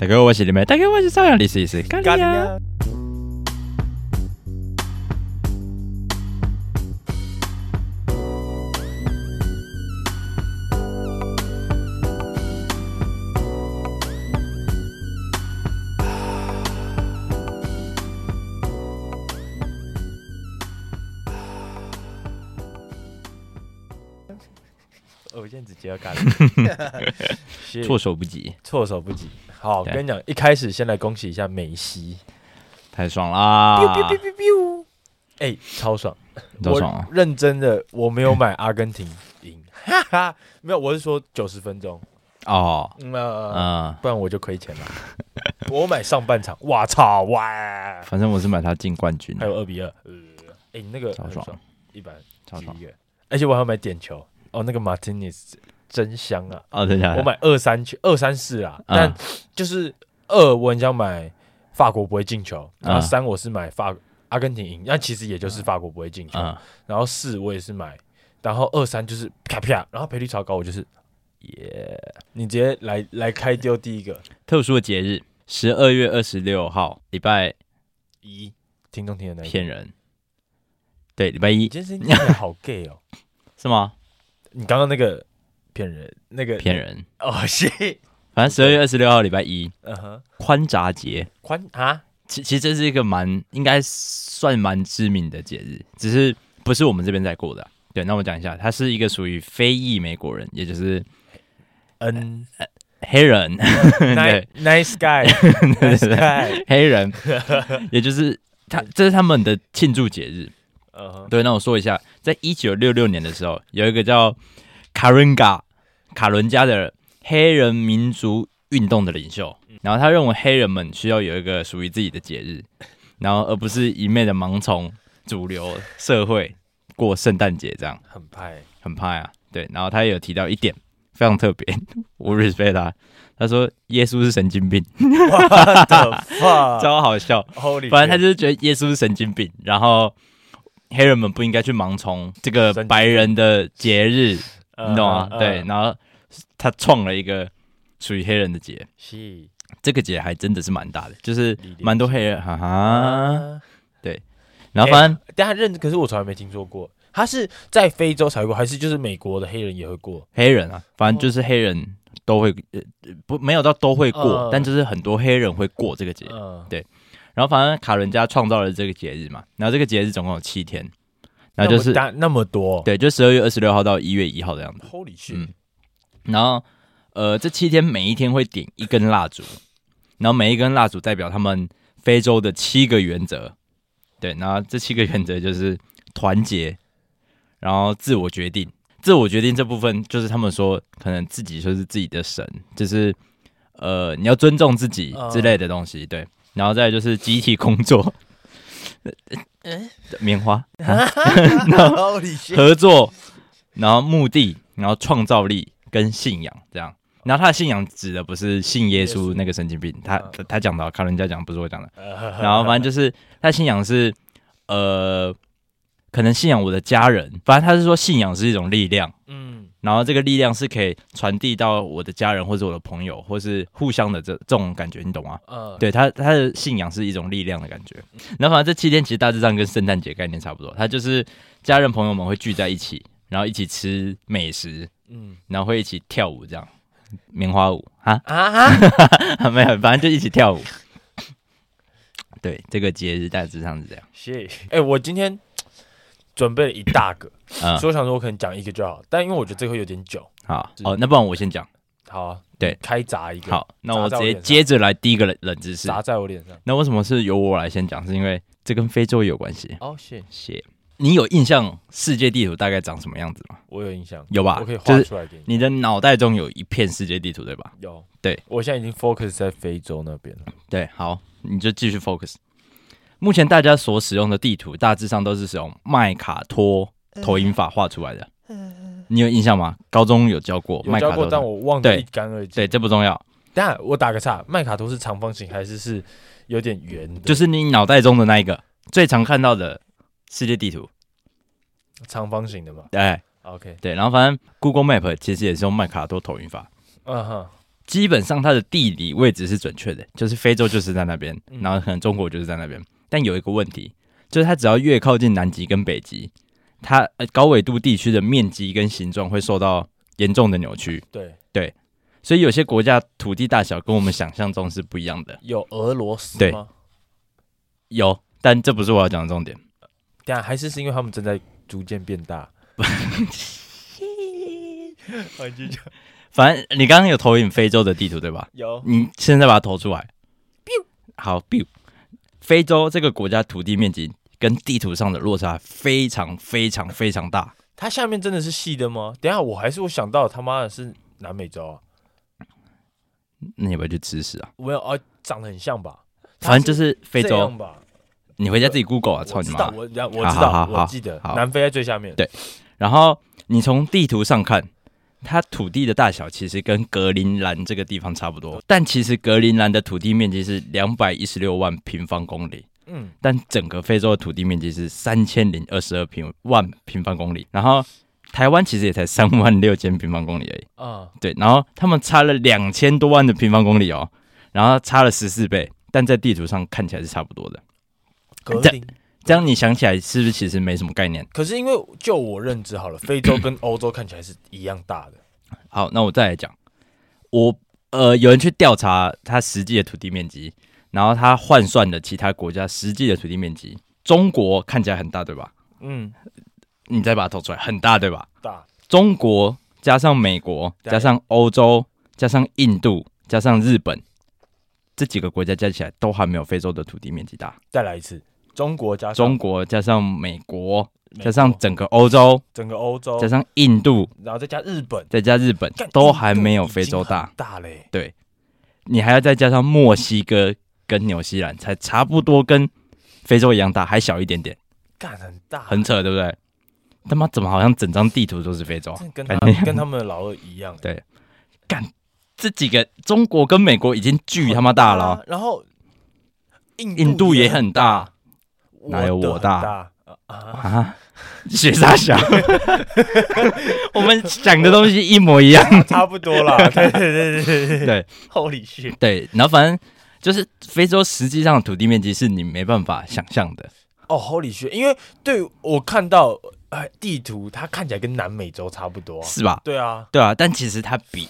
大哥，我是李梅，大哥，我是邵阳，你试一试，干你啊！我现在直接要干，措手不及，措手不及。好，跟你讲，一开始先来恭喜一下梅西，太爽啦！哎，超爽，超爽啊！认真的，我没有买阿根廷赢，哈哈，没有，我是说九十分钟。哦，嗯，不然我就亏钱了。我买上半场，哇操哇！反正我是买他进冠军，还有二比二，呃，哎，那个超爽，一般超爽，而且我还要买点球。哦，那个马丁尼斯真香啊！哦，真香，我买二三去二三四啊，但就是二我很想买法国不会进球，然后三我是买法阿根廷赢，那其实也就是法国不会进球，然后四我也是买，然后二三就是啪啪，然后赔率超高，我就是耶！你直接来来开丢第一个。特殊的节日，十二月二十六号礼拜一，听众听的那骗人，对，礼拜一，今天是好 gay 哦，是吗？你刚刚那个骗人，那个骗人。哦，是，反正十二月二十六号礼拜一，嗯哼，宽闸节，宽啊，其其实这是一个蛮应该算蛮知名的节日，只是不是我们这边在过的。对，那我讲一下，它是一个属于非裔美国人，也就是嗯黑人，，nice guy，nice guy，黑人，也就是他，这是他们的庆祝节日。对，那我说一下，在一九六六年的时候，有一个叫卡伦加卡伦加的黑人民族运动的领袖，然后他认为黑人们需要有一个属于自己的节日，然后而不是一昧的盲从主流社会过圣诞节这样，很派，很派啊。对，然后他也有提到一点非常特别，我 respect 他，他说耶稣是神经病，超好笑，反正他就是觉得耶稣是神经病，然后。黑人们不应该去盲从这个白人的节日，你懂吗？对，然后他创了一个属于黑人的节，是。这个节还真的是蛮大的，就是蛮多黑人，哈哈，对。然后反正大家认，可是我从来没听说过，他是在非洲才会过，还是就是美国的黑人也会过？黑人啊，反正就是黑人都会，不没有到都会过，但就是很多黑人会过这个节，对。然后反正卡伦家创造了这个节日嘛，然后这个节日总共有七天，然后就是那么多，对，就十二月二十六号到一月一号的样子。Holy shit！嗯，然后呃，这七天每一天会点一根蜡烛，然后每一根蜡烛代表他们非洲的七个原则，对，然后这七个原则就是团结，然后自我决定，自我决定这部分就是他们说可能自己就是自己的神，就是呃你要尊重自己之类的东西，对。然后再就是集体工作，棉花，然后合作，然后目的，然后创造力跟信仰这样。然后他的信仰指的不是信耶稣那个神经病，他他讲的，看人家讲不是我讲的。然后反正就是他信仰是呃，可能信仰我的家人，反正他是说信仰是一种力量。嗯然后这个力量是可以传递到我的家人或者我的朋友，或是互相的这这种感觉，你懂吗？嗯，对他他的信仰是一种力量的感觉。然后反正这七天其实大致上跟圣诞节概念差不多，他就是家人朋友们会聚在一起，然后一起吃美食，嗯，然后会一起跳舞这样，棉花舞啊啊啊，没有，反正就一起跳舞。对，这个节日大致上是这样。谢谢。哎，我今天。准备了一大个，嗯，所以我想说，我可能讲一个就好，但因为我觉得这个会有点久，好，哦，那不然我先讲，好啊，对，开闸一个，好，那我直接接着来第一个冷冷知识，砸在我脸上。那为什么是由我来先讲？是因为这跟非洲有关系。哦，谢谢。你有印象世界地图大概长什么样子吗？我有印象，有吧？我可以画出来给你。你的脑袋中有一片世界地图，对吧？有，对，我现在已经 focus 在非洲那边了。对，好，你就继续 focus。目前大家所使用的地图大致上都是使用麦卡托投影法画出来的，嗯你有印象吗？高中有教过，有教过，但我忘得一干二净。对，这不重要。但我打个岔，麦卡托是长方形还是是有点圆的？就是你脑袋中的那一个最常看到的世界地图，长方形的嘛？对，OK，对。然后反正 Google Map 其实也是用麦卡多投影法。嗯哼，基本上它的地理位置是准确的，就是非洲就是在那边，然后可能中国就是在那边。但有一个问题，就是它只要越靠近南极跟北极，它呃高纬度地区的面积跟形状会受到严重的扭曲。对对，所以有些国家土地大小跟我们想象中是不一样的。有俄罗斯吗？对，有，但这不是我要讲的重点。对啊，还是是因为他们正在逐渐变大。反正你刚刚有投影非洲的地图对吧？有。你现在把它投出来。好，biu。非洲这个国家土地面积跟地图上的落差非常非常非常大。它下面真的是细的吗？等下我还是我想到他妈的是南美洲啊。那你要不要去吃屎啊？没有啊，长得很像吧？反正就是非洲吧。你回家自己 Google 啊，操你妈！我我知道，我记得，南非在最下面。对，然后你从地图上看。它土地的大小其实跟格陵兰这个地方差不多，但其实格陵兰的土地面积是两百一十六万平方公里，嗯，但整个非洲的土地面积是三千零二十二平万平方公里，然后台湾其实也才三万六千平方公里而已，嗯，对，然后他们差了两千多万的平方公里哦，然后差了十四倍，但在地图上看起来是差不多的。这样你想起来是不是其实没什么概念？可是因为就我认知好了，非洲跟欧洲看起来是一样大的。好，那我再来讲，我呃有人去调查它实际的土地面积，然后他换算的其他国家实际的土地面积。中国看起来很大，对吧？嗯，你再把它投出来，很大，对吧？大。中国加上美国加上欧洲加上印度加上日本这几个国家加起来都还没有非洲的土地面积大。再来一次。中国加中国加上美国，加上整个欧洲，整个欧洲加上印度，然后再加日本，再加日本，都还没有非洲大。大嘞，对，你还要再加上墨西哥跟纽西兰，才差不多跟非洲一样大，还小一点点。干很大，很扯，对不对？他妈怎么好像整张地图都是非洲？跟他跟他们的老二一样。对，干这几个中国跟美国已经巨他妈大了，然后印印度也很大。哪有我大，大啊？学啥小？我们讲的东西一模一样，差不多啦。对对对对对对，Holy shit！对，然后反正就是非洲实际上的土地面积是你没办法想象的。哦，Holy shit！因为对我看到哎地图，它看起来跟南美洲差不多，是吧？对啊，对啊，但其实它比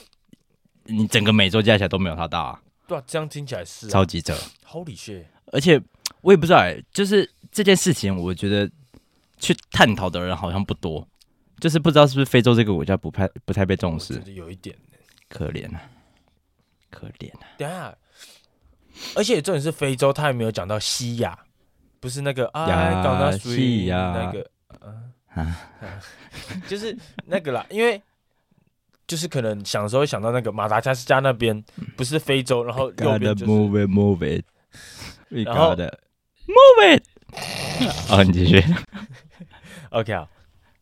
你整个美洲加起来都没有它大啊。对啊，这样听起来是超级扯，Holy shit！而且我也不知道哎，就是。这件事情，我觉得去探讨的人好像不多，就是不知道是不是非洲这个国家不太不太被重视，有一点可怜啊，可怜啊。等下，而且重点是非洲，他还没有讲到西亚，不是那个啊，讲到西亚那个，啊，就是那个啦，因为就是可能想的时候会想到那个马达加斯加那边不是非洲，然后右边就是 move it, move it. 然后 move it。哦，你继续。OK 啊，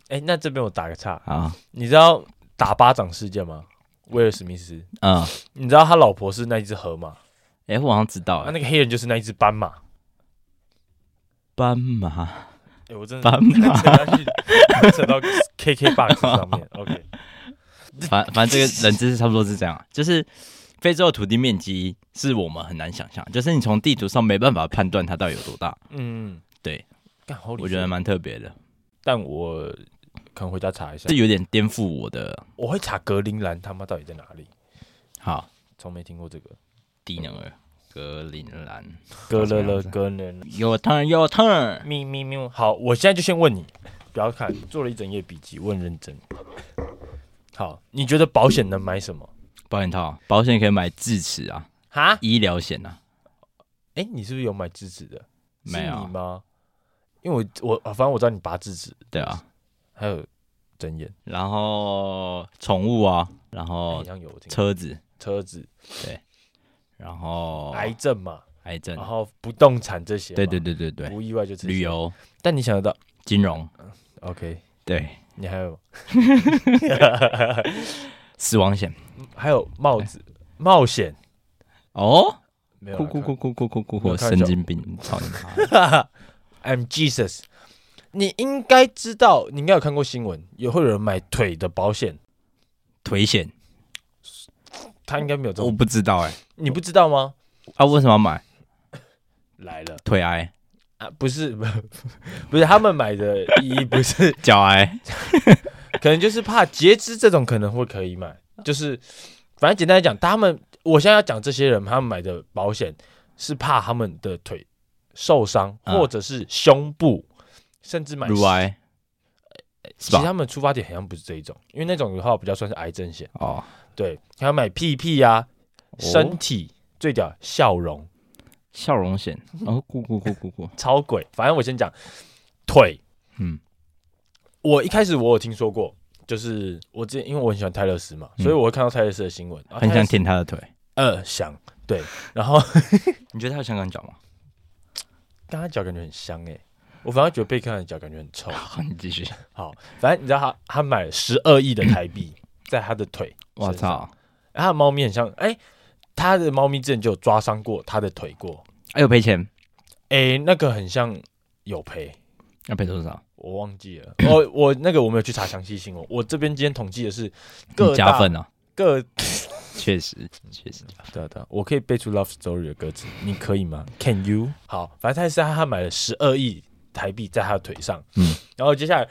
哎，那这边我打个岔啊。你知道打巴掌事件吗？威尔史密斯。嗯。你知道他老婆是那一只河马？哎，我好像知道。那那个黑人就是那一只斑马。斑马。哎，我真的。斑马。扯到 KKBOX 上面。OK。反反正这个人知识差不多是这样，就是。非洲的土地面积是我们很难想象，就是你从地图上没办法判断它到底有多大。嗯，对，我觉得蛮特别的。但我可能回家查一下，这有点颠覆我的。我会查格陵兰他妈到底在哪里？好，从没听过这个低能儿。格陵兰，格勒勒格陵。Your turn, your turn。咪咪咪。好，我现在就先问你，不要看，做了一整页笔记，问认真。好，你觉得保险能买什么？保险套，保险可以买智齿啊，哈，医疗险啊。哎、欸，你是不是有买智齿的？没有。你吗？因为我我反正我知道你拔智齿，对啊，还有针眼，然后宠物啊，然后车子，车子，对，然后癌症嘛，癌症，然后不动产这些，对对对对对，不意外就旅游。但你想得到？金融？OK，对，你还有。死亡险，还有帽子冒险。哦，哭哭哭哭哭哭哭！我神经病操你妈！I'm Jesus，你应该知道，你应该有看过新闻，也会有人买腿的保险，腿险，他应该没有，我不知道哎，你不知道吗？他为什么要买？来了。腿癌。啊？不是，不是，他们买的一不是。脚癌。可能就是怕截肢这种可能会可以买，就是反正简单来讲，他们我现在要讲这些人，他们买的保险是怕他们的腿受伤，嗯、或者是胸部，甚至买乳癌。其实他们出发点好像不是这一种，因为那种的话比较算是癌症险。哦。对，还要买屁屁啊，身体最屌笑容，笑容险。哦，咕咕咕咕咕，超鬼。反正我先讲腿，嗯，我一开始我有听说过，就是我之前因为我很喜欢泰勒斯嘛，所以我会看到泰勒斯的新闻，很想舔他的腿。呃，想对，然后 你觉得他有香港脚吗？刚刚脚感觉很香诶。我反而觉得贝克汉的脚感觉很臭。好，你继续。好，反正你知道他他买了十二亿的台币 在他的腿。我操！他的猫咪很像，哎、欸，他的猫咪之前就有抓伤过他的腿过。还有赔钱？哎、欸，那个很像有赔。要赔多少？我忘记了。我我那个我没有去查详细新闻。我这边今天统计的是各加分啊。各 确实确实对对，我可以背出 Love Story 的歌词，你可以吗？Can you？好，反正他是他他买了十二亿。台币在他的腿上，嗯，然后接下来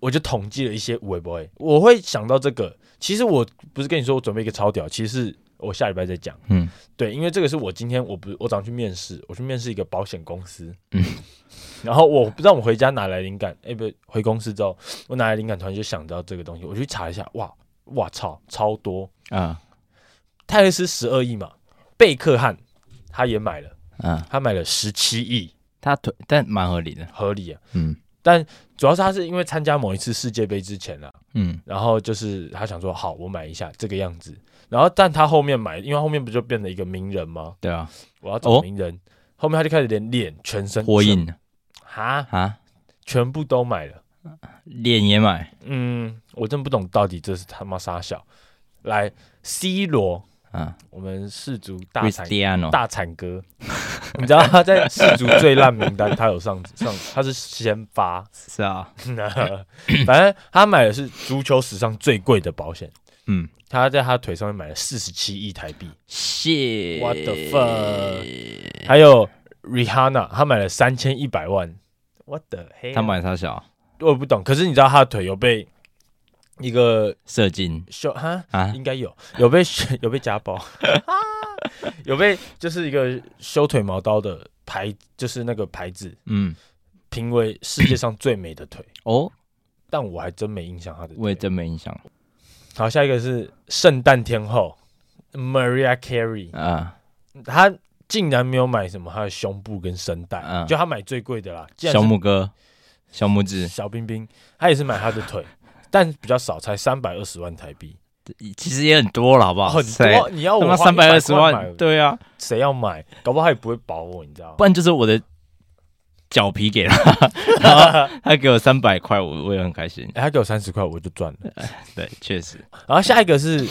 我就统计了一些有的没的，我会想到这个。其实我不是跟你说我准备一个超屌，其实是我下礼拜再讲，嗯，对，因为这个是我今天我不我早上去面试，我去面试一个保险公司，嗯，然后我不知道我回家哪来灵感，哎，不回公司之后我哪来灵感，突然就想到这个东西，我去查一下，哇哇操，超多啊！泰勒斯十二亿嘛，贝克汉他也买了，啊，他买了十七亿。他腿，但蛮合理的，合理啊，嗯，但主要是他是因为参加某一次世界杯之前啊，嗯，然后就是他想说，好，我买一下这个样子，然后但他后面买，因为后面不就变了一个名人吗？对啊，我要找名人，哦、后面他就开始连脸、全身、火影，哈？哈，全部都买了，脸也买，嗯，我真不懂到底这是他妈啥小，来 C 罗。啊，我们世足大惨大惨哥，你知道他在世族最烂名单，他有上上，他是先发，是啊，反正他买的是足球史上最贵的保险，嗯，他在他腿上面买了四十七亿台币，shit，what the fuck，还有 Rihanna，他买了三千一百万，what the hell，他买他小，我不懂，可是你知道他的腿有被。一个射精。修哈？啊，应该有。有被 有被家暴，有被就是一个修腿毛刀的牌，就是那个牌子，嗯，评为世界上最美的腿。哦，但我还真没印象他的，我也真没印象。好，下一个是圣诞天后 Mariah Carey 啊，她竟然没有买什么她的胸部跟声带，嗯，就她买最贵的啦，小拇哥、小拇指、小冰冰，她也是买她的腿。但比较少，才三百二十万台币，其实也很多了，好不好？很多，你要我三百二十万，对啊，谁要买？搞不好他也不会保我，你知道吗？不然就是我的脚皮给他，然后他给我三百块，我我也很开心。欸、他给我三十块，我就赚了。对，确实。然后下一个是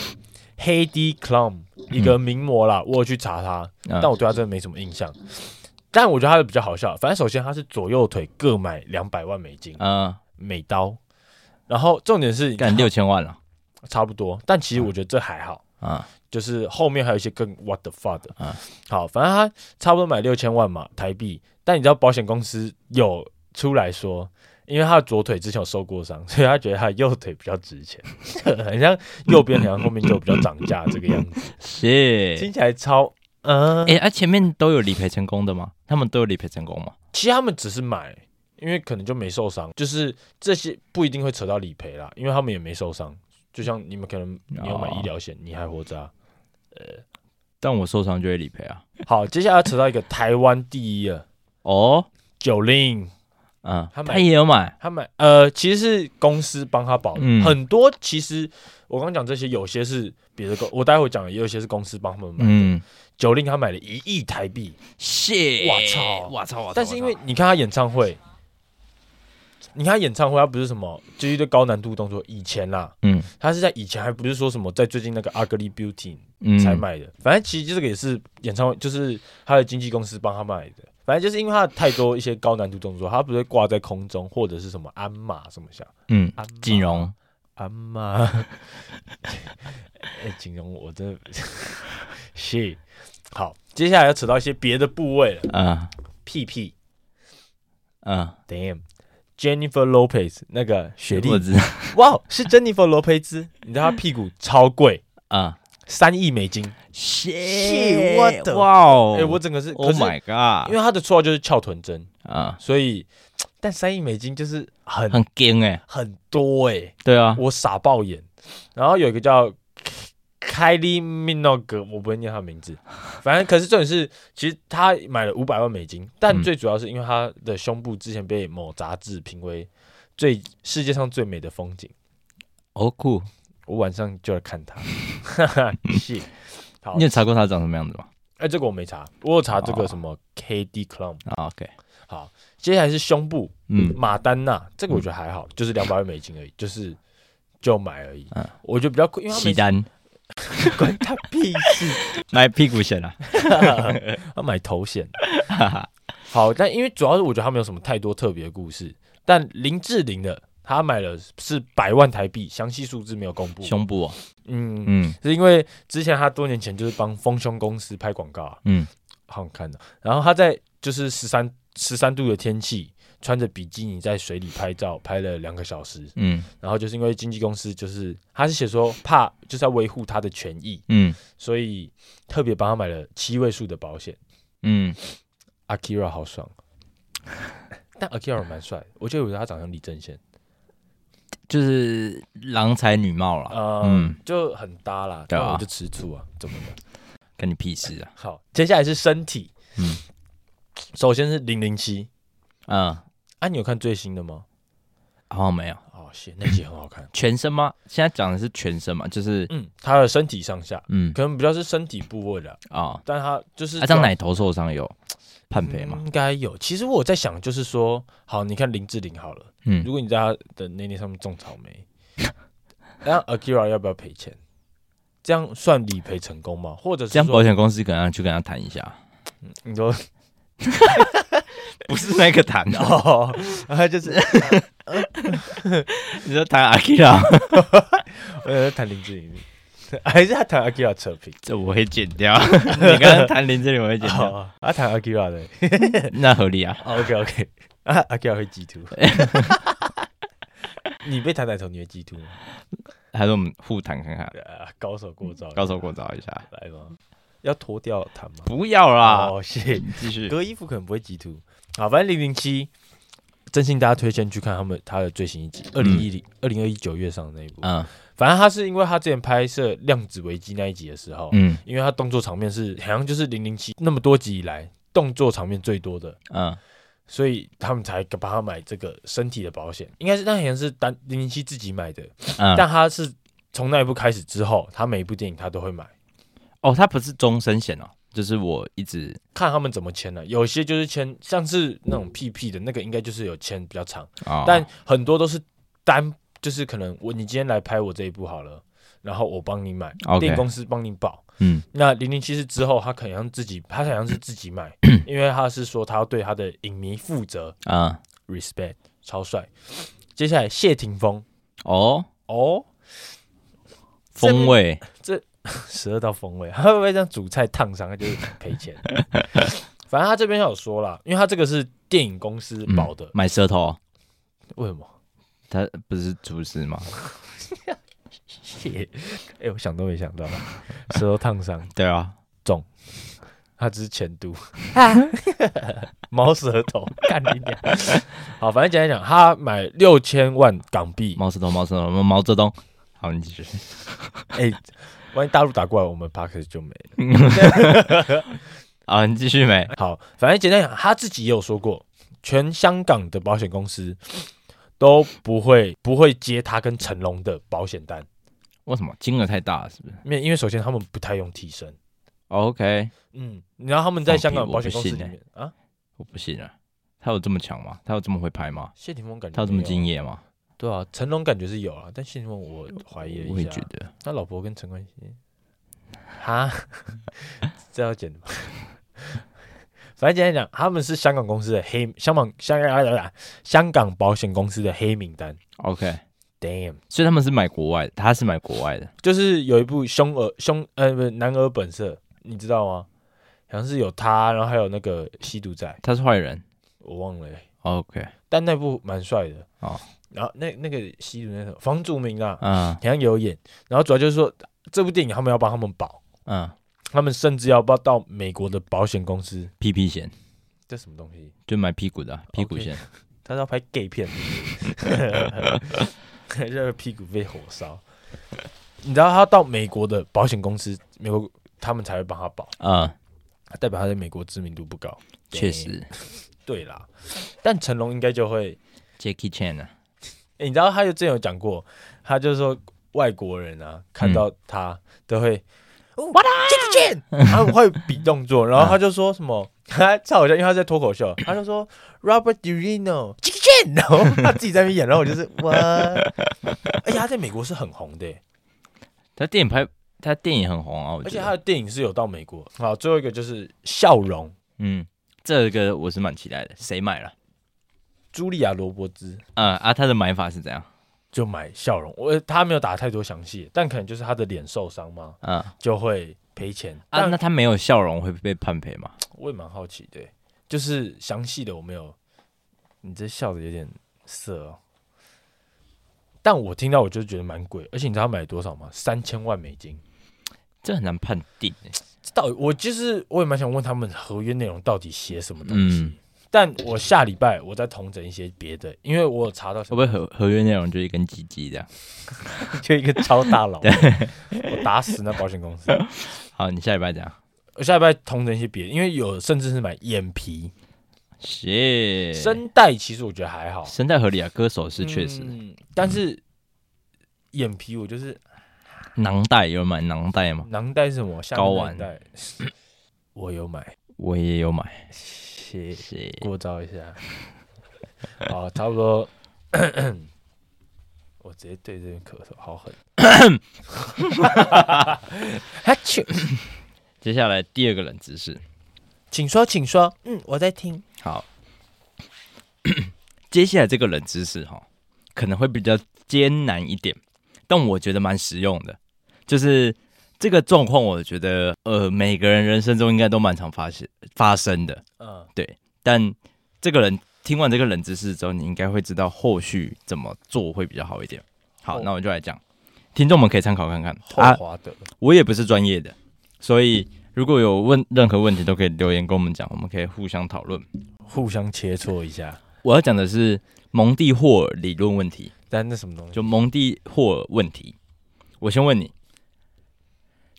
Heidi Klum，一个名模啦，我有去查他，嗯、但我对他真的没什么印象。但我觉得他的比较好笑，反正首先他是左右腿各买两百万美金，嗯，美刀。然后重点是干六千万了，差不多。但其实我觉得这还好啊，就是后面还有一些更 what the fuck 的啊。好，反正他差不多买六千万嘛台币。但你知道保险公司有出来说，因为他的左腿之前有受过伤，所以他觉得他的右腿比较值钱，很像右边好像后面就比较涨价这个样子。是，听起来超嗯。哎，啊前面都有理赔成功的吗？他们都有理赔成功吗？其实他们只是买。因为可能就没受伤，就是这些不一定会扯到理赔啦，因为他们也没受伤。就像你们可能你有买医疗险，你还活着啊？呃，但我受伤就会理赔啊。好，接下来要扯到一个台湾第一了哦，Jolin，嗯，他买他也有买，他买呃，其实是公司帮他保的，嗯、很多其实我刚讲这些，有些是别的公，我待会讲，也有些是公司帮他们买的。嗯，Jolin 他买了一亿台币，谢，我操，我操，但是因为你看他演唱会。你看演唱会，他不是什么，就是一堆高难度动作。以前啦，嗯，他是在以前，还不是说什么，在最近那个 Ugly Beauty 才买的。嗯、反正其实这个也是演唱会，就是他的经纪公司帮他买的。反正就是因为他太多一些高难度动作，他不会挂在空中或者是什么鞍马什么像，嗯，锦荣鞍马，哎，形容我真的 是好。接下来要扯到一些别的部位了，嗯，屁屁，嗯，Damn，Jennifer Lopez 那个雪莉，哇，是 Jennifer Lopez，你知道她屁股超贵。啊，三亿美金，谢我的哇哦，哎，我整个是，Oh my god，因为他的绰号就是翘臀针啊，所以。但三亿美金就是很很惊哎，很多哎、欸，对啊，我傻爆眼。然后有一个叫凯莉米诺格，我不会念他的名字。反正可是重点是，其实他买了五百万美金，但最主要是因为他的胸部之前被某杂志评为最世界上最美的风景。哦酷，我晚上就来看他。哈哈，谢。好，你有查过他长什么样子吗？哎、欸，这个我没查，我有查这个什么 KD Clown。Oh, OK，好。接下来是胸部，嗯，马丹娜，这个我觉得还好，就是两百万美金而已，就是就买而已。嗯，我觉得比较贵，因为西单 关他屁事，买屁股险啊，要买头险。好，但因为主要是我觉得他没有什么太多特别的故事。但林志玲的，他买了是百万台币，详细数字没有公布。胸部，嗯嗯，是因为之前他多年前就是帮丰胸公司拍广告，啊嗯，好好看的。然后他在就是十三。十三度的天气，穿着比基尼在水里拍照，拍了两个小时。嗯，然后就是因为经纪公司就是他是写说怕就是要维护他的权益，嗯，所以特别帮他买了七位数的保险。嗯，Akira 好爽，但 Akira 蛮帅，我觉得我觉得他长得像李正宪，就是郎才女貌了，呃、嗯，就很搭啦。对啊，我就吃醋啊，怎么的？跟你屁事啊！好，接下来是身体，嗯。首先是零零七，嗯，啊，你有看最新的吗？好像没有。那集很好看。全身吗？现在讲的是全身嘛？就是，嗯，他的身体上下，嗯，可能比较是身体部位的啊、哦。但他就是，他这样奶头受伤有判赔吗？应该有。其实我在想，就是说，好，你看林志玲好了，嗯，如果你在他的内内上面种草莓，那 Akira 要不要赔钱？这样算理赔成功吗？或者是这样保险公司可能要去跟他谈一下？嗯，你说。不是那个弹 哦，他就是 你说弹阿基拉，我在谈林志玲，还是他弹阿基拉扯平？这我会剪掉。你刚刚弹林志玲，我会剪掉。他弹阿基拉的，那合理啊。OK OK，啊，阿基拉会激突。你被弹奶头，你会激突吗？还是我们互弹看看？高手过招，高手过招一下，来吧。要脱掉弹吗？不要啦，哦，谢谢。继续，隔衣服可能不会激突。好，反正零零七，真心大家推荐去看他们他的最新一集，二零一零二零二一九月上的那一部。嗯，反正他是因为他之前拍摄《量子危机》那一集的时候，嗯，因为他动作场面是好像就是零零七那么多集以来动作场面最多的，嗯，所以他们才帮他买这个身体的保险。应该是那好像是单零零七自己买的，嗯，但他是从那一部开始之后，他每一部电影他都会买。哦，他不是终身险哦，就是我一直看他们怎么签的，有些就是签像是那种 PP 的那个，应该就是有签比较长，哦，但很多都是单，就是可能我你今天来拍我这一部好了，然后我帮你买，电影公司帮你保，嗯，那零零七是之后他可能自己，他好像是自己买，因为他是说他要对他的影迷负责啊，respect 超帅。接下来谢霆锋，哦。哦，风味。这。十二道风味，他会不会这样煮菜烫伤？他就是赔钱。反正他这边有说了，因为他这个是电影公司保的，嗯、买舌头。为什么？他不是厨师吗？哎、欸，我想都没想到，舌头烫伤。对啊，中。他只是前度。猫舌头，干你娘！好，反正简单讲，他买六千万港币。毛舌头，毛舌头，毛泽东。好，你继续。哎、欸。万一大陆打过来，我们 Parker 就没了。啊，你继续没？好，反正简单讲，他自己也有说过，全香港的保险公司都不会不会接他跟成龙的保险单。为什么？金额太大了，是不是？因为因为首先他们不太用替身。OK，嗯，然后他们在香港保险公司里面啊，我不信啊，他有这么强吗？他有这么会拍吗？谢霆锋感觉他有这么敬业吗？对啊，成龙感觉是有啊，但谢霆锋我怀疑了一下。我也觉得，他老婆跟陈冠希，哈，这要剪的吗？反正简单讲，他们是香港公司的黑香港香港香港保险公司的黑名单。OK，Damn，所以他们是买国外的，他是买国外的，就是有一部凶儿凶呃不是男儿本色，你知道吗？好像是有他，然后还有那个吸毒仔，他是坏人，我忘了、欸。OK，但那部蛮帅的哦。然后那那个吸毒那什么房祖名啊，嗯，好像有演。然后主要就是说这部电影他们要帮他们保，嗯，他们甚至要不到美国的保险公司 PP 险，这什么东西？就买屁股的、啊、屁股险。他是要拍 gay 片，这 个屁股被火烧。你知道他到美国的保险公司，美国他们才会帮他保，啊，代表他在美国知名度不高。确实，对啦。但成龙应该就会 Jackie Chan 啊。哎、欸，你知道他就之前有讲过，他就是说外国人啊看到他都会，哇啦，Jackie Chan，他们会比动作，然后他就说什么，他超好笑，因为他在脱口秀，他就说 Robert De 然后他自己在那边演，然后我就是哇，而且他在美国是很红的，他电影拍，他电影很红啊，而且他的电影是有到美国。好，最后一个就是笑容，嗯，这个我是蛮期待的，谁买了？茱莉亚·罗伯兹，嗯啊，他的买法是怎样？就买笑容。我他没有打太多详细，但可能就是他的脸受伤嘛，嗯，就会赔钱啊。那他没有笑容会被判赔吗？我也蛮好奇的，就是详细的我没有。你这笑的有点色哦，但我听到我就觉得蛮贵，而且你知道他买多少吗？三千万美金，这很难判定。到底我就是我也蛮想问他们合约内容到底写什么东西。嗯但我下礼拜我再统整一些别的，因为我有查到会不会合合约内容就一根鸡鸡这样，就一个超大佬，我打死那保险公司。好，你下礼拜讲。我下礼拜统整一些别的，因为有甚至是买眼皮，是声带，其实我觉得还好，声带合理啊，歌手是确实、嗯，但是眼皮我就是囊袋，有买囊袋吗？囊袋是什么？睾丸袋，我有买，我也有买。谢谢，过招一下。好，差不多。我直接对这边咳嗽，好狠。接下来第二个冷知识，请说，请说。嗯，我在听。好，接下来这个冷知识哈，可能会比较艰难一点，但我觉得蛮实用的。就是这个状况，我觉得呃，每个人人生中应该都蛮常发现发生的。嗯，对，但这个人听完这个冷知识之后，你应该会知道后续怎么做会比较好一点。好，那我就来讲，听众们可以参考看看。啊，我也不是专业的，所以如果有问任何问题，都可以留言跟我们讲，我们可以互相讨论，互相切磋一下。我要讲的是蒙蒂霍尔理论问题，但那什么东西？就蒙蒂霍尔问题。我先问你，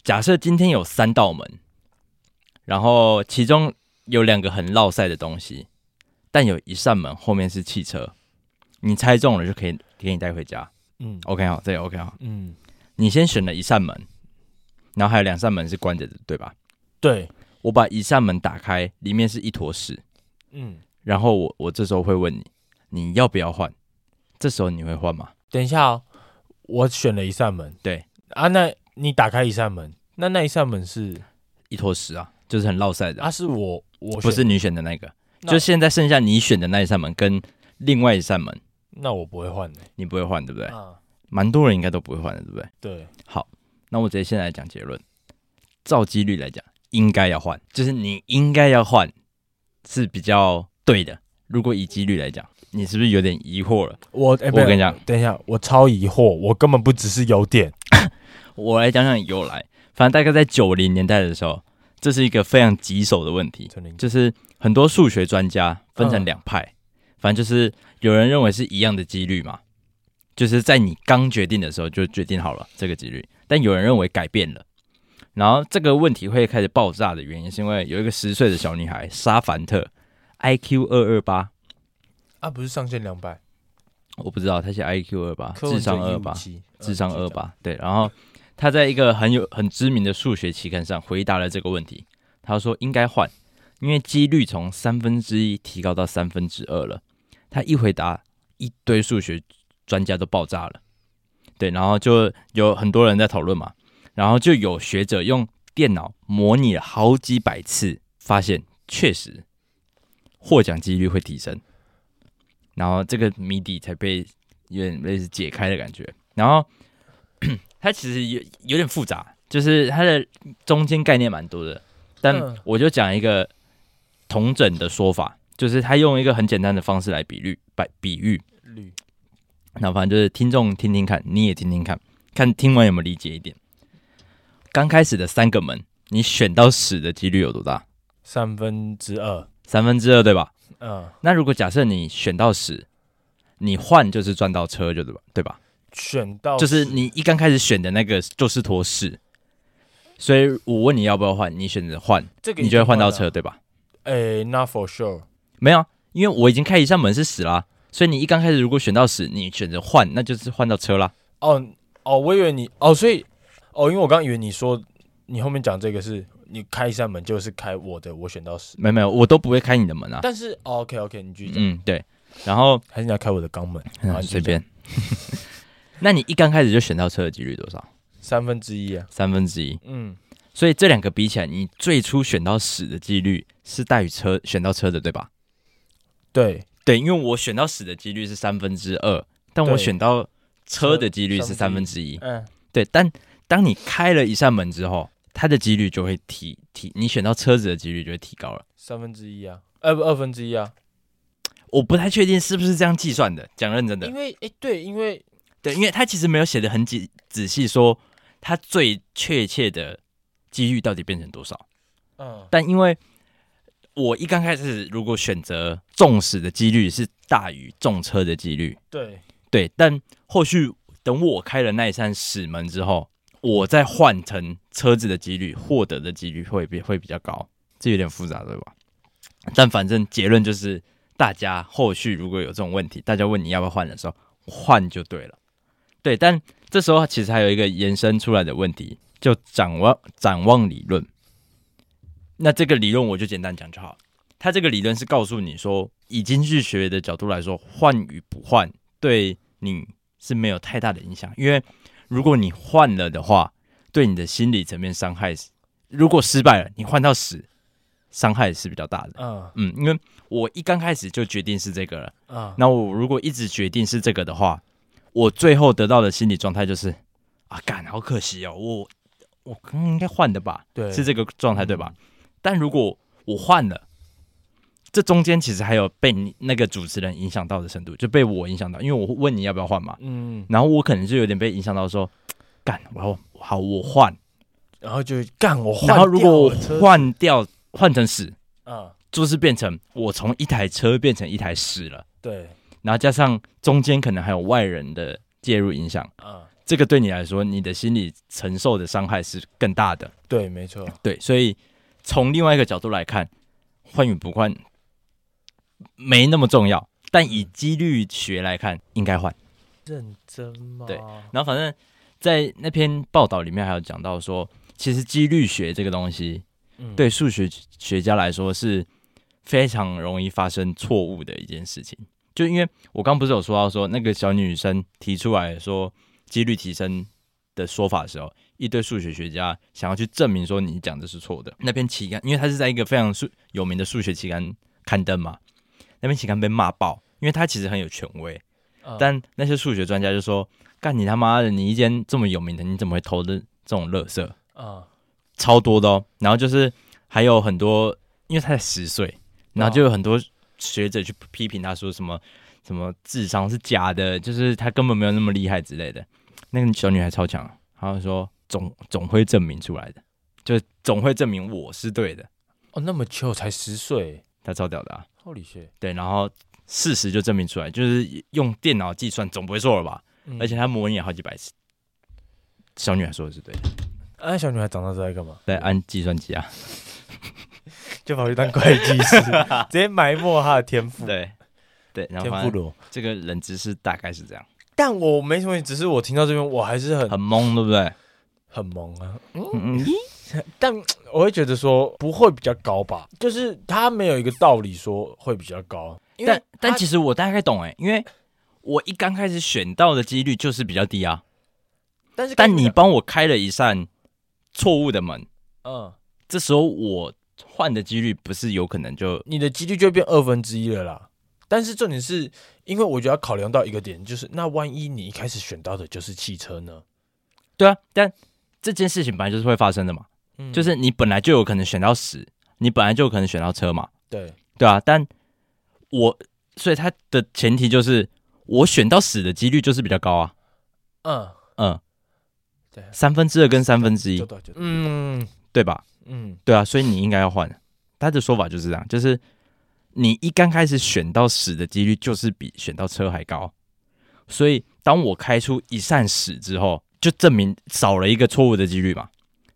假设今天有三道门，然后其中。有两个很绕赛的东西，但有一扇门后面是汽车，你猜中了就可以给你带回家。嗯，OK 好，这也 OK 好。嗯，你先选了一扇门，然后还有两扇门是关着的，对吧？对，我把一扇门打开，里面是一坨屎。嗯，然后我我这时候会问你，你要不要换？这时候你会换吗？等一下哦，我选了一扇门，对啊，那你打开一扇门，那那一扇门是一坨屎啊，就是很落塞的。啊，是我。我不是你选的那个，就现在剩下你选的那一扇门跟另外一扇门，那我不会换的，你不会换对不对？啊，蛮多人应该都不会换的，对不对？对，好，那我直接先来讲结论，照几率来讲，应该要换，就是你应该要换是比较对的。如果以几率来讲，你是不是有点疑惑了？我我跟你讲，等一下，我超疑惑，我根本不只是有点，我来讲讲由来，反正大概在九零年代的时候。这是一个非常棘手的问题，就是很多数学专家分成两派，反正就是有人认为是一样的几率嘛，就是在你刚决定的时候就决定好了这个几率，但有人认为改变了，然后这个问题会开始爆炸的原因是因为有一个十岁的小女孩沙凡特，IQ 二二八，啊不是上限两百，我不知道，他写 IQ 二八，智商二八，智商二八，对，然后。他在一个很有很知名的数学期刊上回答了这个问题。他说应该换，因为几率从三分之一提高到三分之二了。他一回答，一堆数学专家都爆炸了。对，然后就有很多人在讨论嘛，然后就有学者用电脑模拟了好几百次，发现确实获奖几率会提升。然后这个谜底才被有点类似解开的感觉。然后它其实有有点复杂，就是它的中间概念蛮多的。但我就讲一个同整的说法，就是他用一个很简单的方式来比喻，比比喻。那反正就是听众听听看，你也听听看，看听完有没有理解一点。刚开始的三个门，你选到屎的几率有多大？三分之二，三分之二对吧？嗯。那如果假设你选到屎，你换就是赚到车，就对吧？对吧？选到就是你一刚开始选的那个就是坨屎，所以我问你要不要换，你选择换，这个你就会换到车，对吧？诶、欸、，Not for sure，没有，因为我已经开一扇门是死啦。所以你一刚开始如果选到死，你选择换，那就是换到车啦。哦哦，我以为你哦，所以哦，因为我刚以为你说你后面讲这个是你开一扇门就是开我的，我选到屎。没有没有，我都不会开你的门啊。但是、哦、OK OK，你继续讲。嗯，对。然后还是你要开我的肛门，随便。那你一刚开始就选到车的几率多少？三分之一啊，三分之一。嗯，所以这两个比起来，你最初选到屎的几率是大于车选到车的，对吧？对。对，因为我选到屎的几率是三分之二，但我选到车的几率是三分之一。嗯，对。但当你开了一扇门之后，它的几率就会提提，你选到车子的几率就会提高了。三分之一啊，呃不，二分之一啊。我不太确定是不是这样计算的，讲认真的。因为，哎，对，因为对，因为他其实没有写的很仔仔细，说他最确切的几率到底变成多少。嗯，但因为。我一刚开始，如果选择中死的几率是大于中车的几率，对对，但后续等我开了那一扇死门之后，我再换成车子的几率，获得的几率会比会比较高，这有点复杂，对吧？但反正结论就是，大家后续如果有这种问题，大家问你要不要换的时候，换就对了。对，但这时候其实还有一个延伸出来的问题，就展望展望理论。那这个理论我就简单讲就好。他这个理论是告诉你说，以经济学的角度来说，换与不换对你是没有太大的影响。因为如果你换了的话，对你的心理层面伤害是，如果失败了，你换到死，伤害是比较大的。嗯嗯，因为我一刚开始就决定是这个了。嗯，那我如果一直决定是这个的话，我最后得到的心理状态就是啊，干，好可惜哦，我我刚刚应该换的吧？对，是这个状态对吧？嗯。但如果我换了，这中间其实还有被你那个主持人影响到的程度，就被我影响到，因为我问你要不要换嘛，嗯，然后我可能就有点被影响到说，干，我要好我换，然后就干我换，然后如果我换掉换成屎，啊，就是变成我从一台车变成一台屎了，对，然后加上中间可能还有外人的介入影响，啊，这个对你来说，你的心理承受的伤害是更大的，对，没错，对，所以。从另外一个角度来看，换与不换没那么重要，但以几率学来看，应该换。认真吗？对。然后反正，在那篇报道里面还有讲到说，其实几率学这个东西，对数学学家来说是非常容易发生错误的一件事情。就因为我刚不是有说到说，那个小女生提出来说几率提升的说法的时候。一堆数学学家想要去证明说你讲的是错的。那篇期刊，因为他是在一个非常数有名的数学期刊刊登嘛，那篇期刊被骂爆，因为他其实很有权威。但那些数学专家就说：“干你他妈的，你一间这么有名的，你怎么会投的这种垃圾？”啊，超多的哦。然后就是还有很多，因为他才十岁，然后就有很多学者去批评他说什么什么智商是假的，就是他根本没有那么厉害之类的。那个小女孩超强，然后说。总总会证明出来的，就总会证明我是对的。哦，那么久才十岁，她超屌的啊！Holy shit！对，然后事实就证明出来，就是用电脑计算总不会错了吧？嗯、而且她模拟了好几百次，小女孩说的是对的。那、啊、小女孩长大之后干嘛？在按计算机啊，就跑去当会计师，直接埋没他的天赋。对对，然后天赋罗。这个冷知识大概是这样。但我没什么，只是我听到这边我还是很很懵，对不对？很懵啊，嗯，但我会觉得说不会比较高吧，就是他没有一个道理说会比较高，但但其实我大概懂哎，因为我一刚开始选到的几率就是比较低啊，但是但你帮我开了一扇错误的门，嗯，这时候我换的几率不是有可能就你的几率就变二分之一了啦，但是重点是因为我觉得要考量到一个点，就是那万一你一开始选到的就是汽车呢？对啊，但这件事情本来就是会发生的嘛，嗯、就是你本来就有可能选到死，你本来就有可能选到车嘛。对。对啊，但我所以它的前提就是我选到死的几率就是比较高啊。嗯。嗯，对，三分之二跟三分之一，嗯，对吧？嗯，对啊，所以你应该要换。他的说法就是这样，就是你一刚开始选到屎的几率就是比选到车还高，所以当我开出一扇屎之后，就证明少了一个错误的几率嘛。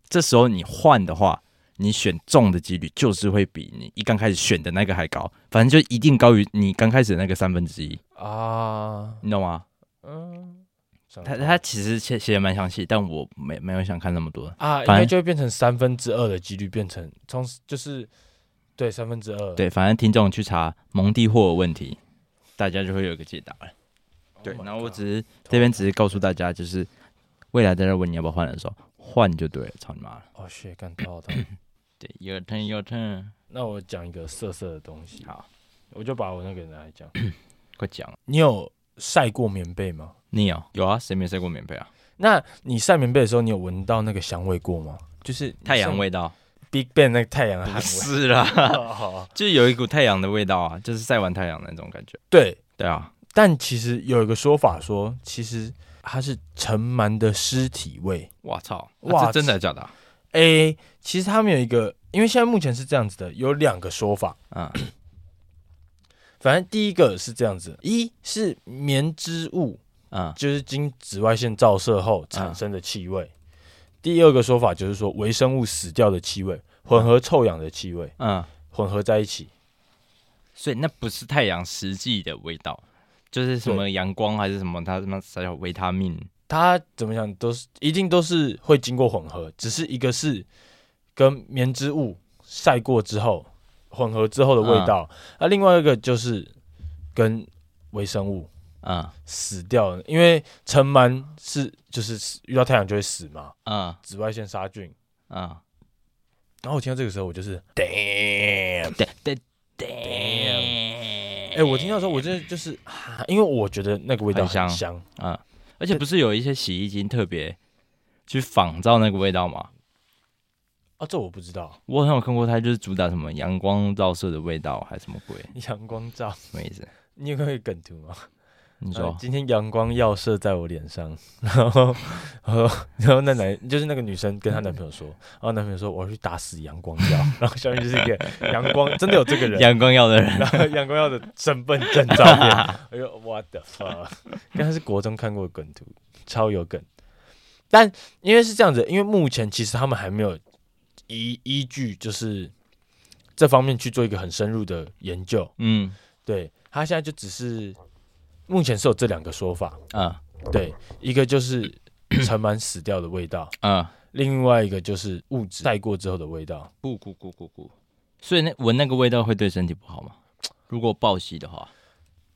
这时候你换的话，你选中的几率就是会比你一刚开始选的那个还高，反正就一定高于你刚开始的那个三分之一啊，你懂吗？嗯。他他其实写写的蛮详细，但我没没有想看那么多啊，应该就会变成三分之二的几率变成从就是对三分之二，对，反正听众去查蒙蒂霍尔问题，大家就会有一个解答了。Oh、对，然后我只是这边只是告诉大家，就是未来在这问你要不要换的时候，换就对了，操你妈了！哦，血干到的，对，your turn your turn。那我讲一个色色的东西，好，我就把我那个拿来讲，快讲，你有晒过棉被吗？你有有啊？谁没晒过棉被啊？那你晒棉被的时候，你有闻到那个香味过吗？就是太阳味道，Big Bang 那个太阳的味。不是啦，就有一股太阳的味道啊，就是晒完太阳的那种感觉。对对啊，但其实有一个说法说，其实它是尘螨的尸体味。我操！哇，是真的假的？哎、欸，其实他们有一个，因为现在目前是这样子的，有两个说法啊。反正第一个是这样子，一是棉织物。啊，就是经紫外线照射后产生的气味。第二个说法就是说，微生物死掉的气味混合臭氧的气味，嗯，混合在一起，所以那不是太阳实际的味道，就是什么阳光还是什么，它什么啥叫维他命？它怎么讲都是一定都是会经过混合，只是一个是跟棉织物晒过之后混合之后的味道，那另外一个就是跟微生物。啊，嗯、死掉了，因为尘螨是就是遇到太阳就会死嘛。啊、嗯，紫外线杀菌。啊、嗯，然后我听到这个时候，我就是 damn，damn，damn。哎，我听到的时候，我就就是啊，因为我觉得那个味道很香啊，而且不是有一些洗衣精特别去仿造那个味道吗？啊，这我不知道，我好像有看过，它就是主打什么阳光照射的味道，还是什么鬼？阳光照，什么意思？你有看过梗图吗？你说、呃、今天阳光要射在我脸上，然后，然后，然后那男就是那个女生跟她男朋友说，然后男朋友说我要去打死阳光耀，然后下面就是一个阳光，真的有这个人，阳光耀的人，然后阳光耀的身份证照片，哎呦，what the fuck，刚才是国中看过的梗图，超有梗，但因为是这样子，因为目前其实他们还没有依依据，就是这方面去做一个很深入的研究，嗯，对他现在就只是。目前是有这两个说法。啊，对，一个就是 尘螨死掉的味道啊，另外一个就是物质晒过之后的味道，不咕咕咕咕，所以那闻那个味道会对身体不好吗？如果暴吸的话，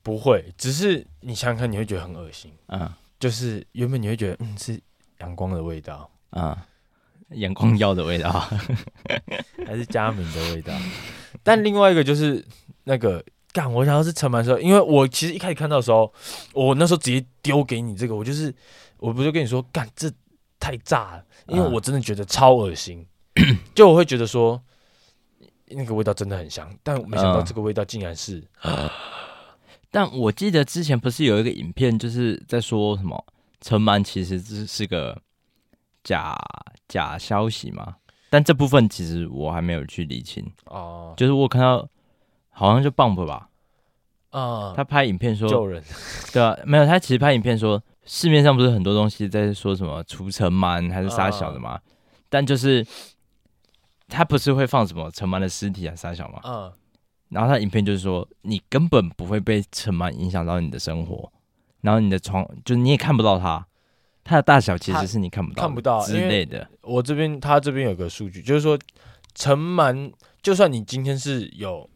不会，只是你想想看，你会觉得很恶心，嗯，就是原本你会觉得嗯是阳光的味道。啊，阳光药的味道，还是佳明的味道，但另外一个就是那个。干！我想要是尘螨的时候，因为我其实一开始看到的时候，我那时候直接丢给你这个，我就是，我不就跟你说，干这太炸了，因为我真的觉得超恶心，嗯、就我会觉得说，那个味道真的很香，但我没想到这个味道竟然是，嗯、但我记得之前不是有一个影片，就是在说什么尘螨其实是是个假假消息嘛？但这部分其实我还没有去理清哦，就是我看到。好像就 Bump 吧，啊，他拍影片说救人，对啊，没有，他其实拍影片说市面上不是很多东西在说什么除尘螨还是杀小的吗？但就是他不是会放什么尘螨的尸体啊杀小吗？嗯，然后他影片就是说你根本不会被尘螨影响到你的生活，然后你的床就是你也看不到它，它的大小其实是你看不到看不到之类的。我这边他这边有个数据，就是说尘螨就算你今天是有。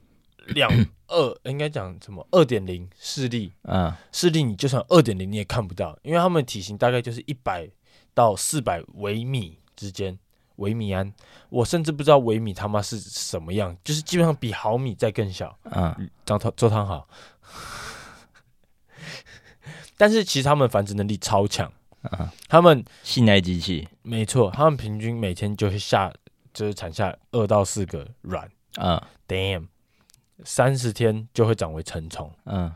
两二 应该讲什么？二点零视力，嗯，视力你就算二点零你也看不到，因为他们体型大概就是一百到四百微米之间，维米安，我甚至不知道维米他妈是什么样，就是基本上比毫米再更小。嗯，张汤周汤好，但是其实他们繁殖能力超强。嗯，他们信赖机器，没错，他们平均每天就会下，就是产下二到四个卵。嗯，damn，三十天就会长为成虫。嗯，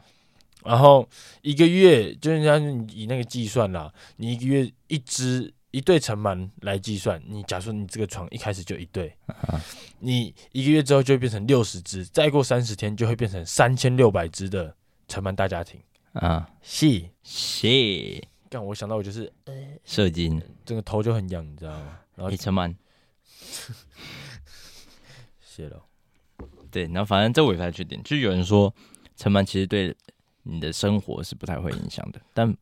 然后一个月，就是人家以那个计算啦，你一个月一只一对成螨来计算，你假设你这个床一开始就一对，嗯，你一个月之后就会变成六十只，再过三十天就会变成三千六百只的成螨大家庭。啊，是是。干，我想到我就是射精，整个头就很痒，你知道吗？然后你成螨，谢了。对，然后反正这我也不太确定，就有人说成螨其实对你的生活是不太会影响的，但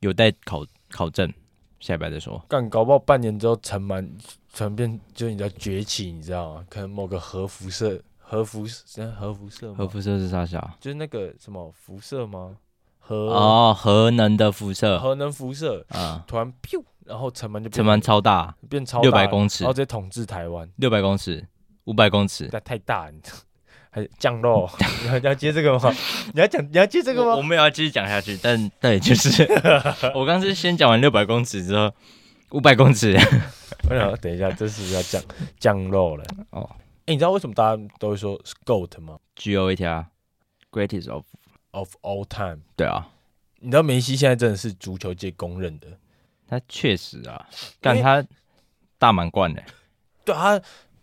有待考考证，下一拜再说。干，搞不好半年之后成螨成变就是你的崛起，你知道吗？可能某个核辐射、核辐射、核辐射、核辐射是啥小？就是那个什么辐射吗？核哦，核能的辐射，核能辐射，嗯，突然咻，然后成螨就成螨超大，变超六百公尺，然后直接统治台湾，六百公尺，五百公尺，那太大，你 还降落？你要接这个吗？你要讲你要接这个吗？我没有要继续讲下去，但对，就是我刚是先讲完六百公尺之后，五百公尺，我想等一下，这是不是要降降落了？哦，哎，你知道为什么大家都会说 GOAT 吗？G O A T 啊，greatest of。Of all time，对啊，你知道梅西现在真的是足球界公认的，他确实啊，但他大满贯呢？对啊，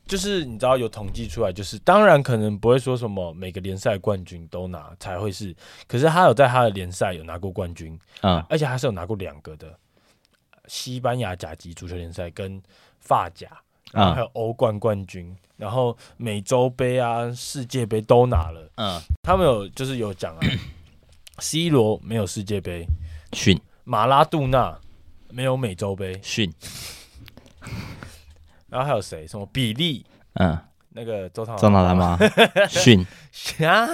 就是你知道有统计出来，就是当然可能不会说什么每个联赛冠军都拿才会是，可是他有在他的联赛有拿过冠军，嗯，而且他是有拿过两个的，西班牙甲级足球联赛跟法甲，然后还有欧冠冠军，然后美洲杯啊、世界杯都拿了。嗯，他们有就是有讲啊，C 罗没有世界杯，逊；马拉杜纳没有美洲杯，逊。然后还有谁？什么比利？嗯，那个周涛周涛他妈逊啊，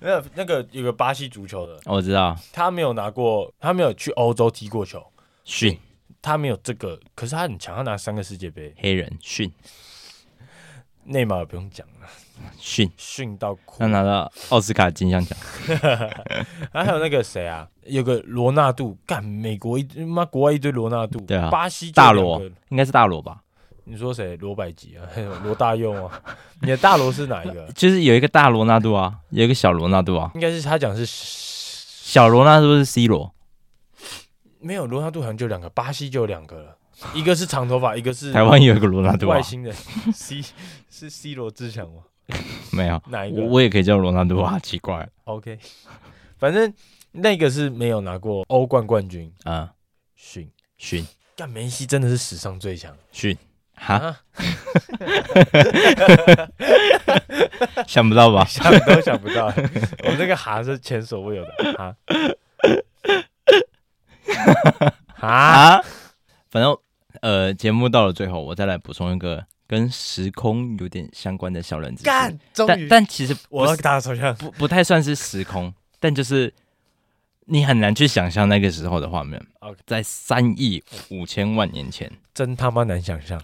没有那个有个巴西足球的，我知道，他没有拿过，他没有去欧洲踢过球，逊。他没有这个，可是他很强，他拿三个世界杯。黑人逊，内马尔不用讲了，逊逊到哭。他拿到奥斯卡金像奖。然 后还有那个谁啊？有个罗纳度，干美国一妈国外一堆罗纳度，对啊，巴西大罗应该是大罗吧？你说谁？罗百吉啊？罗大佑啊？你的大罗是哪一个？就是有一个大罗纳度啊，有一个小罗纳度啊。应该是他讲是小罗纳度是 C 罗。没有罗纳度好像就两个，巴西就有两个了，一个是长头发，一个是台湾有一个罗纳度，外星人 C 是 C 罗志祥吗？没有，哪一个？我也可以叫罗纳度啊，奇怪。OK，反正那个是没有拿过欧冠冠军啊，逊逊，但梅西真的是史上最强逊哈，想不到吧？想都想不到，我这个哈是前所未有的哈。啊，反正呃，节目到了最后，我再来补充一个跟时空有点相关的小人知识。干，但但其实我要打手枪，不不太算是时空，但就是你很难去想象那个时候的画面。Okay. 在三亿五千万年前，真他妈难想象，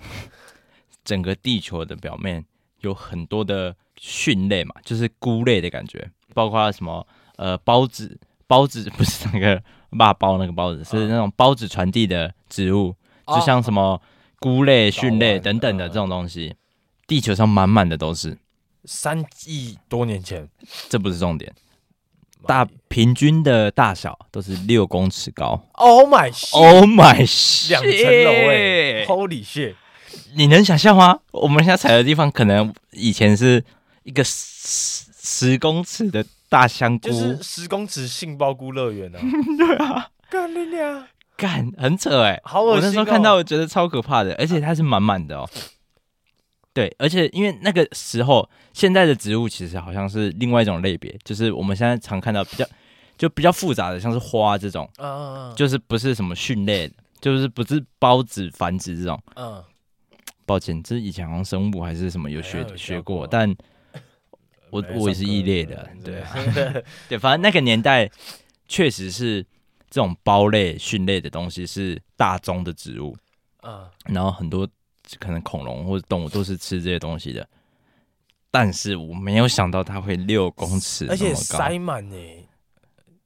整个地球的表面有很多的蕈类嘛，就是菇类的感觉，包括什么呃孢子，孢子 不是那个。霸包那个孢子是那种孢子传递的植物，就像什么菇类、蕈类等等的这种东西，地球上满满的都是。三亿多年前，这不是重点，大平均的大小都是六公尺高。Oh my shit！Oh my shit！两层楼哎，Holy shit！你能想象吗？我们现在踩的地方，可能以前是一个十十公尺的。大香菇就是十公尺杏鲍菇乐园啊！对啊，干你俩，干很扯哎、欸，好恶心、哦！我那时候看到，我觉得超可怕的，而且它是满满的哦。对，而且因为那个时候，现在的植物其实好像是另外一种类别，就是我们现在常看到比较就比较复杂的，像是花这种，嗯嗯嗯，就是不是什么蕈类，就是不是孢子繁殖这种。嗯，抱歉，这是以前好像生物还是什么有学有学过，但。我我也是异类的，对 对，反正那个年代确实是这种孢类、蕈类的东西是大宗的植物，嗯，然后很多可能恐龙或者动物都是吃这些东西的，但是我没有想到它会六公尺，而且塞满呢，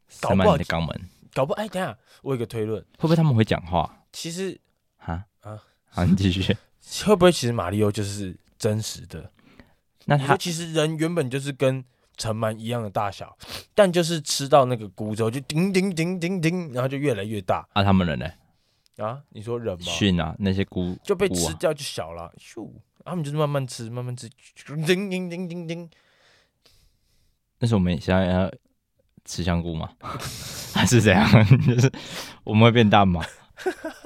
塞满你的肛门，搞不哎，等下我有个推论，会不会他们会讲话？其实啊啊，好，你继续，会不会其实马里奥就是真实的？那他其实人原本就是跟城门一样的大小，但就是吃到那个菇之后就叮叮叮叮叮，然后就越来越大。啊，他们人呢？啊，你说人吗？训啊，那些菇就被吃掉就小了，咻、啊，他们就是慢慢吃，慢慢吃，叮叮叮叮叮。那是我们现在要吃香菇吗？还是怎样？就是我们会变大吗？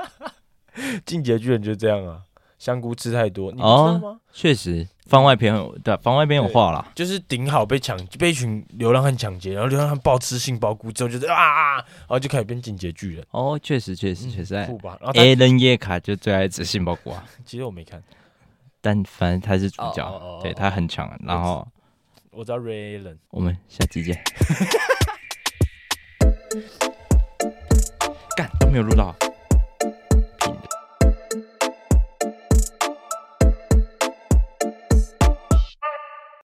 进击的巨人就这样啊。香菇吃太多，你不知道吗？确实，番外篇有对，番外篇有画了，就是顶好被抢，被一群流浪汉抢劫，然后流浪汉暴吃杏鲍菇之后，就是啊，然后就开始变进击巨人。哦，确实，确实，确实。酷吧？艾伦叶卡就最爱吃杏鲍菇啊。其实我没看，但反正他是主角，对他很强。然后我知道瑞伦，我们下期见。干都没有录到。